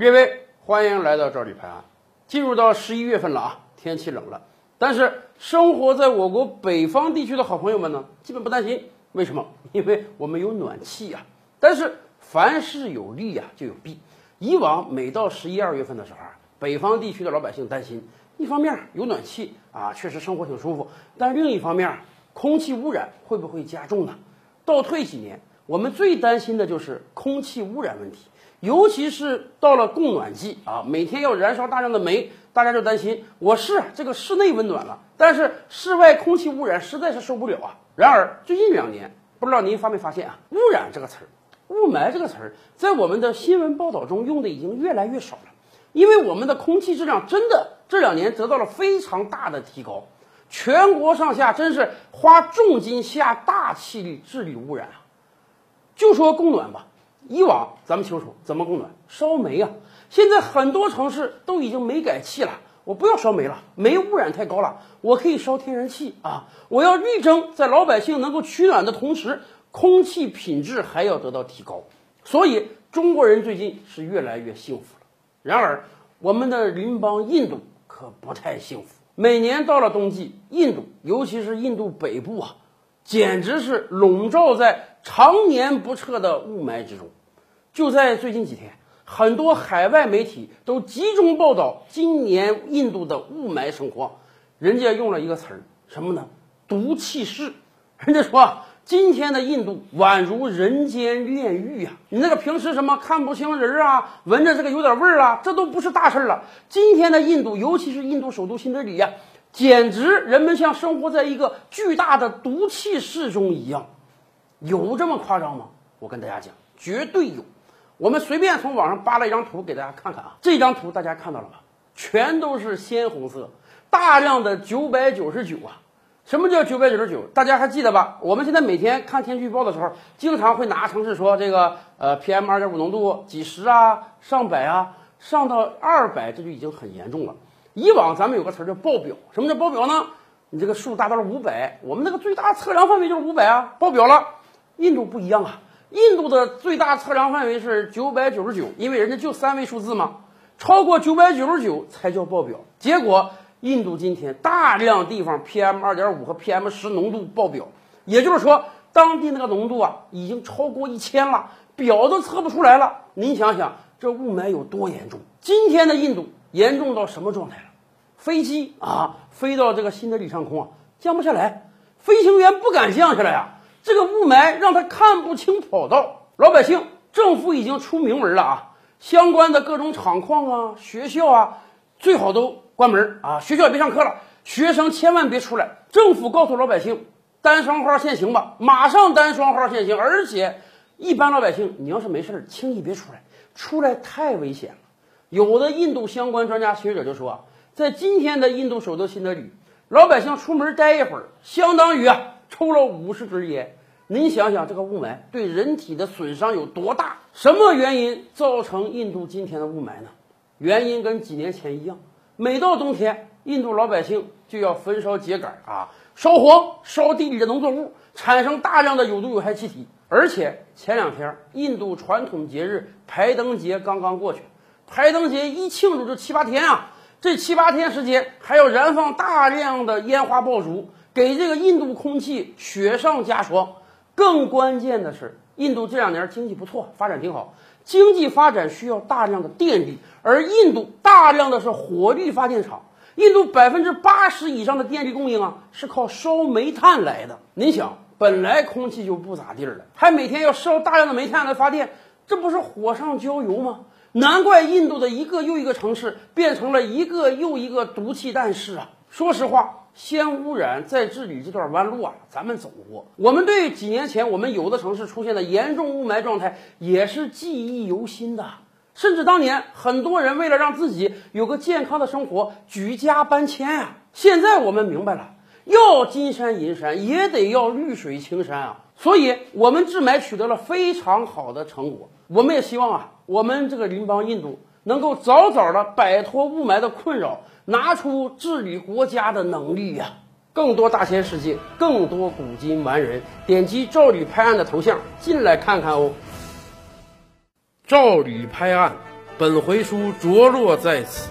列位，欢迎来到赵李拍案。进入到十一月份了啊，天气冷了，但是生活在我国北方地区的好朋友们呢，基本不担心。为什么？因为我们有暖气呀。但是凡事有利呀，就有弊。以往每到十一二月份的时候啊，北方地区的老百姓担心，一方面有暖气啊，确实生活挺舒服，但另一方面，空气污染会不会加重呢？倒退几年，我们最担心的就是空气污染问题。尤其是到了供暖季啊，每天要燃烧大量的煤，大家就担心我是这个室内温暖了，但是室外空气污染实在是受不了啊。然而最近两年，不知道您发没发现啊，污染这个词儿，雾霾这个词儿，在我们的新闻报道中用的已经越来越少了，因为我们的空气质量真的这两年得到了非常大的提高，全国上下真是花重金下大气力治理污染啊。就说供暖吧。以往咱们清楚怎么供暖，烧煤啊。现在很多城市都已经煤改气了，我不要烧煤了，煤污染太高了，我可以烧天然气啊。我要力争在老百姓能够取暖的同时，空气品质还要得到提高。所以中国人最近是越来越幸福了。然而我们的邻邦印度可不太幸福。每年到了冬季，印度尤其是印度北部啊，简直是笼罩在常年不撤的雾霾之中。就在最近几天，很多海外媒体都集中报道今年印度的雾霾情况。人家用了一个词儿，什么呢？毒气室。人家说，今天的印度宛如人间炼狱呀！你那个平时什么看不清人啊，闻着这个有点味儿啊，这都不是大事儿了。今天的印度，尤其是印度首都新德里呀，简直人们像生活在一个巨大的毒气室中一样。有这么夸张吗？我跟大家讲，绝对有。我们随便从网上扒了一张图给大家看看啊，这张图大家看到了吧？全都是鲜红色，大量的九百九十九啊！什么叫九百九十九？大家还记得吧？我们现在每天看天气预报的时候，经常会拿城市说这个呃 PM 二点五浓度几十啊，上百啊，上到二百这就已经很严重了。以往咱们有个词儿叫爆表，什么叫爆表呢？你这个数达到了五百，我们那个最大测量范围就是五百啊，爆表了。印度不一样啊。印度的最大测量范围是九百九十九，因为人家就三位数字嘛，超过九百九十九才叫爆表。结果，印度今天大量地方 PM 二点五和 PM 十浓度爆表，也就是说，当地那个浓度啊已经超过一千了，表都测不出来了。您想想，这雾霾有多严重？今天的印度严重到什么状态了？飞机啊，飞到这个新德里上空啊，降不下来，飞行员不敢降下来啊。这个雾霾让他看不清跑道，老百姓，政府已经出明文了啊！相关的各种厂矿啊、学校啊，最好都关门啊！学校也别上课了，学生千万别出来。政府告诉老百姓，单双号限行吧，马上单双号限行。而且，一般老百姓，你要是没事轻易别出来，出来太危险了。有的印度相关专家学者就说，在今天的印度首都新德里，老百姓出门待一会儿，相当于啊。抽了五十根烟，您想想这个雾霾对人体的损伤有多大？什么原因造成印度今天的雾霾呢？原因跟几年前一样，每到冬天，印度老百姓就要焚烧秸秆啊，烧黄烧地里的农作物，产生大量的有毒有害气体。而且前两天，印度传统节日排灯节刚刚过去，排灯节一庆祝就七八天啊，这七八天时间还要燃放大量的烟花爆竹。给这个印度空气雪上加霜，更关键的是，印度这两年经济不错，发展挺好。经济发展需要大量的电力，而印度大量的是火力发电厂。印度百分之八十以上的电力供应啊，是靠烧煤炭来的。您想，本来空气就不咋地了，还每天要烧大量的煤炭来发电，这不是火上浇油吗？难怪印度的一个又一个城市变成了一个又一个毒气弹室啊！说实话。先污染再治理这段弯路啊，咱们走过。我们对几年前我们有的城市出现的严重雾霾状态也是记忆犹新的。甚至当年很多人为了让自己有个健康的生活，举家搬迁啊。现在我们明白了，要金山银山也得要绿水青山啊。所以，我们治霾取得了非常好的成果。我们也希望啊，我们这个邻邦印度能够早早的摆脱雾霾的困扰。拿出治理国家的能力呀！更多大千世界，更多古今完人，点击赵吕拍案的头像进来看看哦。赵吕拍案，本回书着落在此。